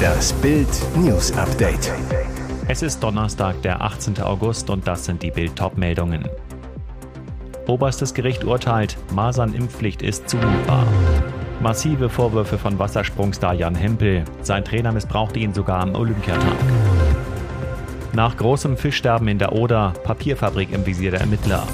Das Bild News Update. Es ist Donnerstag, der 18. August und das sind die Bild meldungen Oberstes Gericht urteilt, Masernimpfpflicht ist zumutbar. Massive Vorwürfe von Wassersprungstar Jan Hempel. Sein Trainer missbrauchte ihn sogar am Olympiatag. Nach großem Fischsterben in der Oder, Papierfabrik im Visier der Ermittler.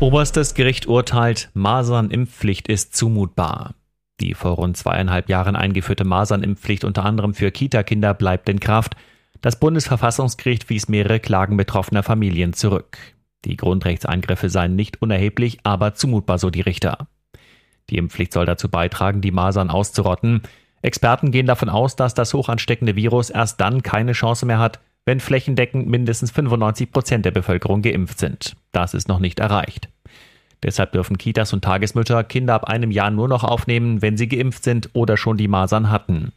Oberstes Gericht urteilt, Masernimpfpflicht ist zumutbar. Die vor rund zweieinhalb Jahren eingeführte Masernimpfpflicht unter anderem für Kita-Kinder bleibt in Kraft. Das Bundesverfassungsgericht wies mehrere Klagen betroffener Familien zurück. Die Grundrechtseingriffe seien nicht unerheblich, aber zumutbar, so die Richter. Die Impfpflicht soll dazu beitragen, die Masern auszurotten. Experten gehen davon aus, dass das hochansteckende Virus erst dann keine Chance mehr hat, wenn flächendeckend mindestens 95 Prozent der Bevölkerung geimpft sind. Das ist noch nicht erreicht. Deshalb dürfen Kitas und Tagesmütter Kinder ab einem Jahr nur noch aufnehmen, wenn sie geimpft sind oder schon die Masern hatten.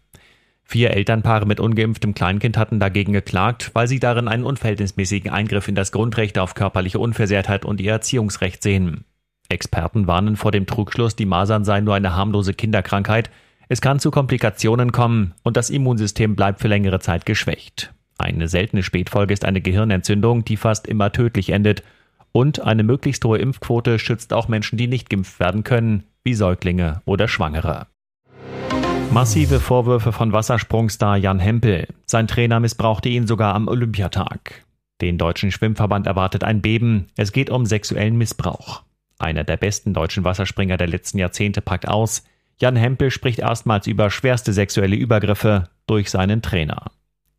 Vier Elternpaare mit ungeimpftem Kleinkind hatten dagegen geklagt, weil sie darin einen unverhältnismäßigen Eingriff in das Grundrecht auf körperliche Unversehrtheit und ihr Erziehungsrecht sehen. Experten warnen vor dem Trugschluss, die Masern seien nur eine harmlose Kinderkrankheit, es kann zu Komplikationen kommen und das Immunsystem bleibt für längere Zeit geschwächt. Eine seltene Spätfolge ist eine Gehirnentzündung, die fast immer tödlich endet. Und eine möglichst hohe Impfquote schützt auch Menschen, die nicht geimpft werden können, wie Säuglinge oder Schwangere. Massive Vorwürfe von Wassersprungstar Jan Hempel. Sein Trainer missbrauchte ihn sogar am Olympiatag. Den deutschen Schwimmverband erwartet ein Beben. Es geht um sexuellen Missbrauch. Einer der besten deutschen Wasserspringer der letzten Jahrzehnte packt aus. Jan Hempel spricht erstmals über schwerste sexuelle Übergriffe durch seinen Trainer.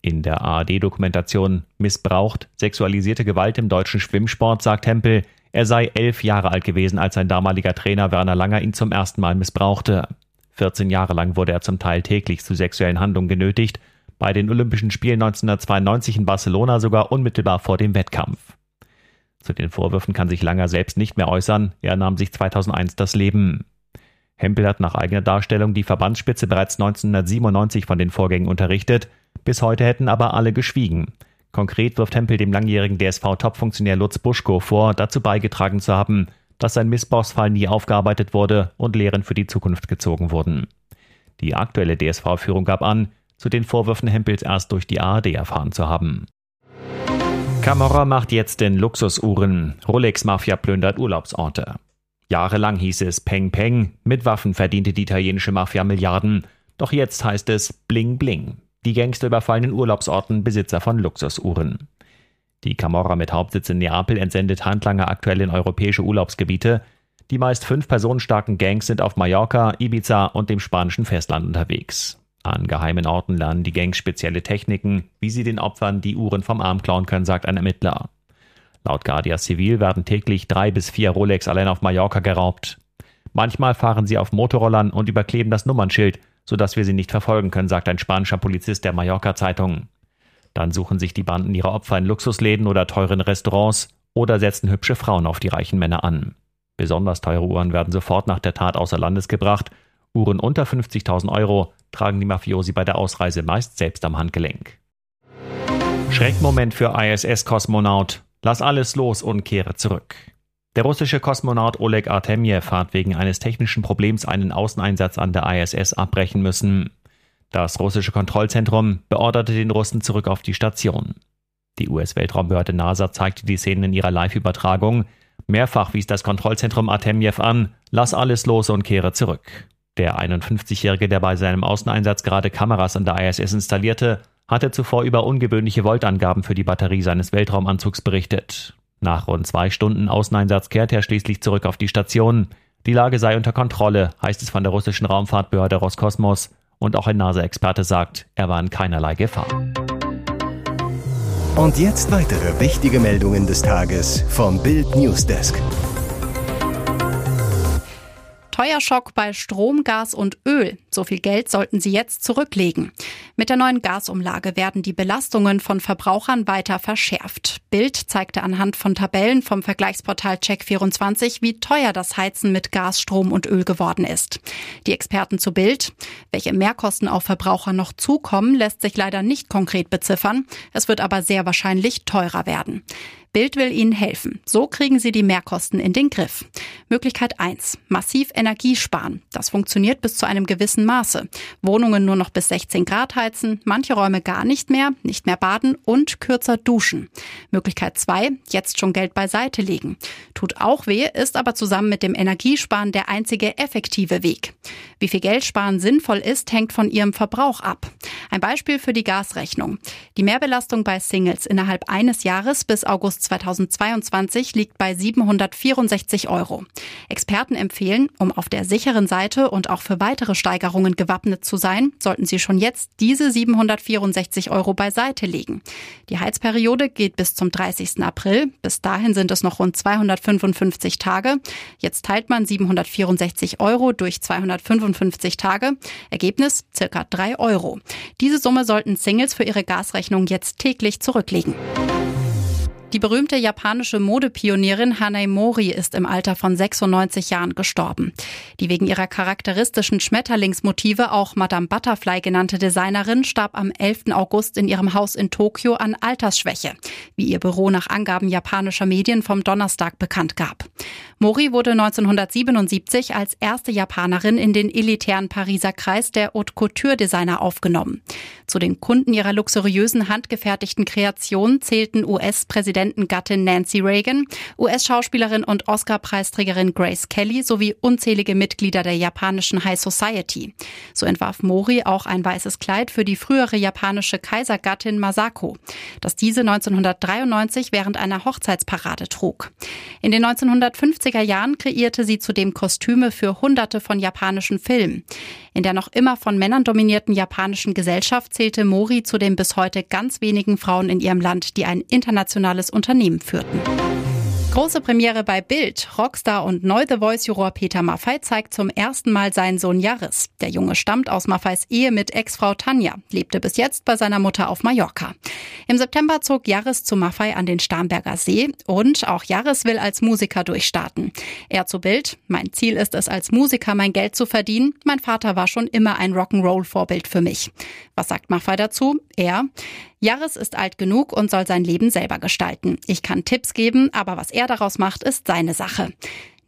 In der ARD-Dokumentation Missbraucht, sexualisierte Gewalt im deutschen Schwimmsport sagt Hempel, er sei elf Jahre alt gewesen, als sein damaliger Trainer Werner Langer ihn zum ersten Mal missbrauchte. 14 Jahre lang wurde er zum Teil täglich zu sexuellen Handlungen genötigt, bei den Olympischen Spielen 1992 in Barcelona sogar unmittelbar vor dem Wettkampf. Zu den Vorwürfen kann sich Langer selbst nicht mehr äußern, er nahm sich 2001 das Leben. Hempel hat nach eigener Darstellung die Verbandsspitze bereits 1997 von den Vorgängen unterrichtet, bis heute hätten aber alle geschwiegen. Konkret wirft Hempel dem langjährigen DSV-Topfunktionär Lutz Buschko vor, dazu beigetragen zu haben, dass sein Missbrauchsfall nie aufgearbeitet wurde und Lehren für die Zukunft gezogen wurden. Die aktuelle DSV-Führung gab an, zu den Vorwürfen Hempels erst durch die ARD erfahren zu haben. Camorra macht jetzt den Luxusuhren. Rolex-Mafia plündert Urlaubsorte. Jahrelang hieß es Peng Peng, mit Waffen verdiente die italienische Mafia Milliarden. Doch jetzt heißt es Bling Bling. Die Gangster überfallen in Urlaubsorten Besitzer von Luxusuhren. Die Camorra mit Hauptsitz in Neapel entsendet Handlanger aktuell in europäische Urlaubsgebiete. Die meist fünf personenstarken Gangs sind auf Mallorca, Ibiza und dem spanischen Festland unterwegs. An geheimen Orten lernen die Gangs spezielle Techniken, wie sie den Opfern die Uhren vom Arm klauen können, sagt ein Ermittler. Laut Guardia Civil werden täglich drei bis vier Rolex allein auf Mallorca geraubt. Manchmal fahren sie auf Motorrollern und überkleben das Nummernschild, sodass wir sie nicht verfolgen können, sagt ein spanischer Polizist der Mallorca-Zeitung. Dann suchen sich die Banden ihre Opfer in Luxusläden oder teuren Restaurants oder setzen hübsche Frauen auf die reichen Männer an. Besonders teure Uhren werden sofort nach der Tat außer Landes gebracht. Uhren unter 50.000 Euro tragen die Mafiosi bei der Ausreise meist selbst am Handgelenk. Schreckmoment für ISS-Kosmonaut. Lass alles los und kehre zurück. Der russische Kosmonaut Oleg Artemjew hat wegen eines technischen Problems einen Außeneinsatz an der ISS abbrechen müssen. Das russische Kontrollzentrum beorderte den Russen zurück auf die Station. Die US-Weltraumbehörde NASA zeigte die Szenen in ihrer Live-Übertragung. Mehrfach wies das Kontrollzentrum Artemjew an, lass alles los und kehre zurück. Der 51-Jährige, der bei seinem Außeneinsatz gerade Kameras an der ISS installierte, hatte zuvor über ungewöhnliche Voltangaben für die Batterie seines Weltraumanzugs berichtet. Nach rund zwei Stunden Außeneinsatz kehrte er schließlich zurück auf die Station. Die Lage sei unter Kontrolle, heißt es von der russischen Raumfahrtbehörde Roskosmos, und auch ein NASA-Experte sagt, er war in keinerlei Gefahr. Und jetzt weitere wichtige Meldungen des Tages vom Bild Newsdesk. Teuerschock bei Strom, Gas und Öl. So viel Geld sollten Sie jetzt zurücklegen. Mit der neuen Gasumlage werden die Belastungen von Verbrauchern weiter verschärft. Bild zeigte anhand von Tabellen vom Vergleichsportal Check24, wie teuer das Heizen mit Gas, Strom und Öl geworden ist. Die Experten zu Bild. Welche Mehrkosten auf Verbraucher noch zukommen, lässt sich leider nicht konkret beziffern. Es wird aber sehr wahrscheinlich teurer werden. Bild will Ihnen helfen. So kriegen Sie die Mehrkosten in den Griff. Möglichkeit 1. Massiv Energie sparen. Das funktioniert bis zu einem gewissen Maße. Wohnungen nur noch bis 16 Grad heizen, manche Räume gar nicht mehr, nicht mehr baden und kürzer duschen. Möglichkeit 2. Jetzt schon Geld beiseite legen. Tut auch weh, ist aber zusammen mit dem Energiesparen der einzige effektive Weg. Wie viel Geld sparen sinnvoll ist, hängt von Ihrem Verbrauch ab. Ein Beispiel für die Gasrechnung. Die Mehrbelastung bei Singles innerhalb eines Jahres bis August 2022 liegt bei 764 Euro. Experten empfehlen, um auf der sicheren Seite und auch für weitere Steigerungen gewappnet zu sein, sollten Sie schon jetzt diese 764 Euro beiseite legen. Die Heizperiode geht bis zum 30. April. Bis dahin sind es noch rund 255 Tage. Jetzt teilt man 764 Euro durch 255 Tage. Ergebnis circa 3 Euro. Diese Summe sollten Singles für ihre Gasrechnung jetzt täglich zurücklegen. Die berühmte japanische Modepionierin Hanei Mori ist im Alter von 96 Jahren gestorben. Die wegen ihrer charakteristischen Schmetterlingsmotive auch Madame Butterfly genannte Designerin starb am 11. August in ihrem Haus in Tokio an Altersschwäche, wie ihr Büro nach Angaben japanischer Medien vom Donnerstag bekannt gab. Mori wurde 1977 als erste Japanerin in den elitären Pariser Kreis der Haute Couture Designer aufgenommen. Zu den Kunden ihrer luxuriösen handgefertigten Kreationen zählten US-Präsidentengattin Nancy Reagan, US-Schauspielerin und Oscar-Preisträgerin Grace Kelly sowie unzählige Mitglieder der japanischen High Society. So entwarf Mori auch ein weißes Kleid für die frühere japanische Kaisergattin Masako, das diese 1993 während einer Hochzeitsparade trug. In den 1950 70er Jahren kreierte sie zudem Kostüme für hunderte von japanischen Filmen. In der noch immer von Männern dominierten japanischen Gesellschaft zählte Mori zu den bis heute ganz wenigen Frauen in ihrem Land, die ein internationales Unternehmen führten. Große Premiere bei Bild. Rockstar und neu The Voice-Juror Peter Maffei zeigt zum ersten Mal seinen Sohn Jaris. Der Junge stammt aus Maffeis Ehe mit Ex-Frau Tanja, lebte bis jetzt bei seiner Mutter auf Mallorca. Im September zog Jaris zu Maffei an den Starnberger See und auch Jaris will als Musiker durchstarten. Er zu Bild. Mein Ziel ist es, als Musiker mein Geld zu verdienen. Mein Vater war schon immer ein Rock'n'Roll-Vorbild für mich. Was sagt Maffei dazu? Er. Jaris ist alt genug und soll sein Leben selber gestalten. Ich kann Tipps geben, aber was er daraus macht, ist seine Sache.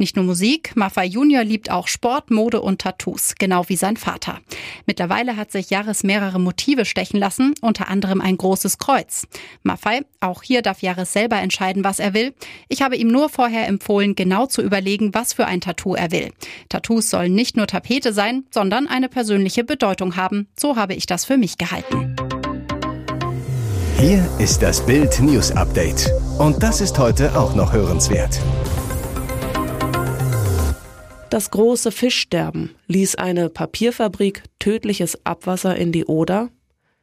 Nicht nur Musik, Maffei Junior liebt auch Sport, Mode und Tattoos, genau wie sein Vater. Mittlerweile hat sich Jaris mehrere Motive stechen lassen, unter anderem ein großes Kreuz. Maffei, auch hier darf Jaris selber entscheiden, was er will. Ich habe ihm nur vorher empfohlen, genau zu überlegen, was für ein Tattoo er will. Tattoos sollen nicht nur Tapete sein, sondern eine persönliche Bedeutung haben. So habe ich das für mich gehalten. Hier ist das Bild News Update. Und das ist heute auch noch hörenswert. Das große Fischsterben ließ eine Papierfabrik tödliches Abwasser in die Oder.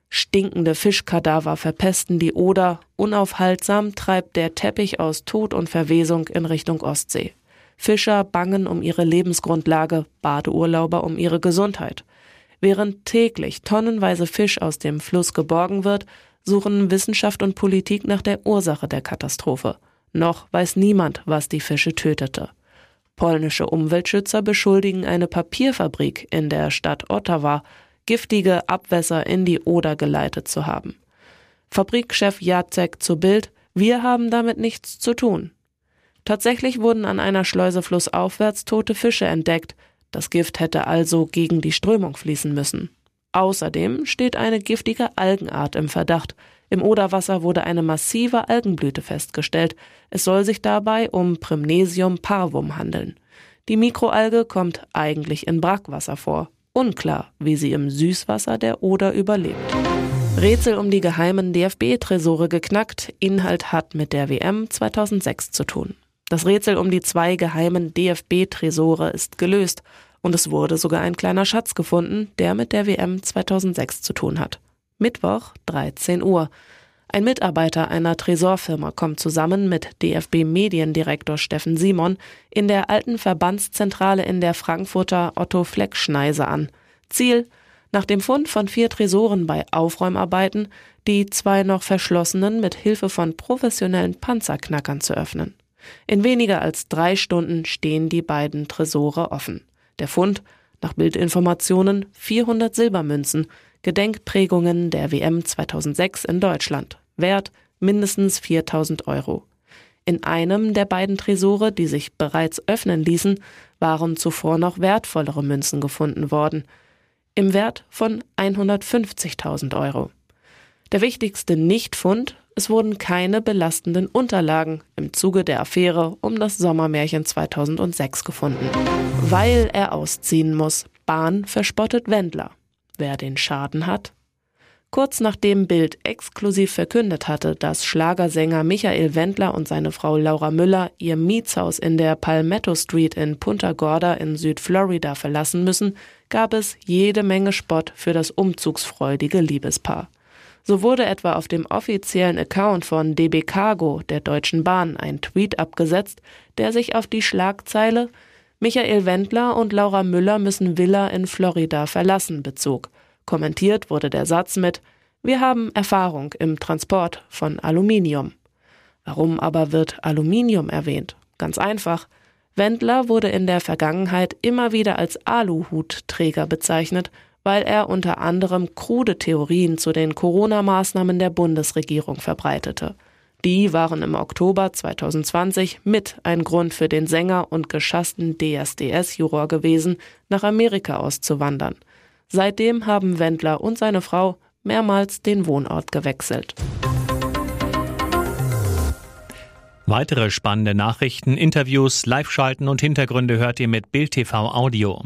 Stinkende Fischkadaver verpesten die Oder. Unaufhaltsam treibt der Teppich aus Tod und Verwesung in Richtung Ostsee. Fischer bangen um ihre Lebensgrundlage, Badeurlauber um ihre Gesundheit. Während täglich tonnenweise Fisch aus dem Fluss geborgen wird, suchen Wissenschaft und Politik nach der Ursache der Katastrophe. Noch weiß niemand, was die Fische tötete. Polnische Umweltschützer beschuldigen eine Papierfabrik in der Stadt Ottawa, giftige Abwässer in die Oder geleitet zu haben. Fabrikchef Jacek zu Bild, wir haben damit nichts zu tun. Tatsächlich wurden an einer Schleuse flussaufwärts tote Fische entdeckt. Das Gift hätte also gegen die Strömung fließen müssen. Außerdem steht eine giftige Algenart im Verdacht. Im Oderwasser wurde eine massive Algenblüte festgestellt. Es soll sich dabei um Primnesium parvum handeln. Die Mikroalge kommt eigentlich in Brackwasser vor. Unklar, wie sie im Süßwasser der Oder überlebt. Rätsel um die geheimen DFB-Tresore geknackt. Inhalt hat mit der WM 2006 zu tun. Das Rätsel um die zwei geheimen DFB-Tresore ist gelöst. Und es wurde sogar ein kleiner Schatz gefunden, der mit der WM 2006 zu tun hat. Mittwoch, 13 Uhr. Ein Mitarbeiter einer Tresorfirma kommt zusammen mit DFB-Mediendirektor Steffen Simon in der alten Verbandszentrale in der Frankfurter Otto-Fleck-Schneise an. Ziel, nach dem Fund von vier Tresoren bei Aufräumarbeiten, die zwei noch verschlossenen mit Hilfe von professionellen Panzerknackern zu öffnen. In weniger als drei Stunden stehen die beiden Tresore offen. Der Fund, nach Bildinformationen, 400 Silbermünzen, Gedenkprägungen der WM 2006 in Deutschland. Wert mindestens 4000 Euro. In einem der beiden Tresore, die sich bereits öffnen ließen, waren zuvor noch wertvollere Münzen gefunden worden. Im Wert von 150.000 Euro. Der wichtigste Nichtfund, es wurden keine belastenden Unterlagen im Zuge der Affäre um das Sommermärchen 2006 gefunden. Weil er ausziehen muss, Bahn verspottet Wendler. Wer den Schaden hat? Kurz nachdem Bild exklusiv verkündet hatte, dass Schlagersänger Michael Wendler und seine Frau Laura Müller ihr Mietshaus in der Palmetto Street in Punta Gorda in Südflorida verlassen müssen, gab es jede Menge Spott für das umzugsfreudige Liebespaar. So wurde etwa auf dem offiziellen Account von DB Cargo der Deutschen Bahn ein Tweet abgesetzt, der sich auf die Schlagzeile Michael Wendler und Laura Müller müssen Villa in Florida verlassen bezog. Kommentiert wurde der Satz mit Wir haben Erfahrung im Transport von Aluminium. Warum aber wird Aluminium erwähnt? Ganz einfach. Wendler wurde in der Vergangenheit immer wieder als Aluhutträger bezeichnet weil er unter anderem krude Theorien zu den Corona-Maßnahmen der Bundesregierung verbreitete. Die waren im Oktober 2020 mit ein Grund für den Sänger und geschassten DSDS-Juror gewesen, nach Amerika auszuwandern. Seitdem haben Wendler und seine Frau mehrmals den Wohnort gewechselt. Weitere spannende Nachrichten, Interviews, Live-Schalten und Hintergründe hört ihr mit Bild TV Audio.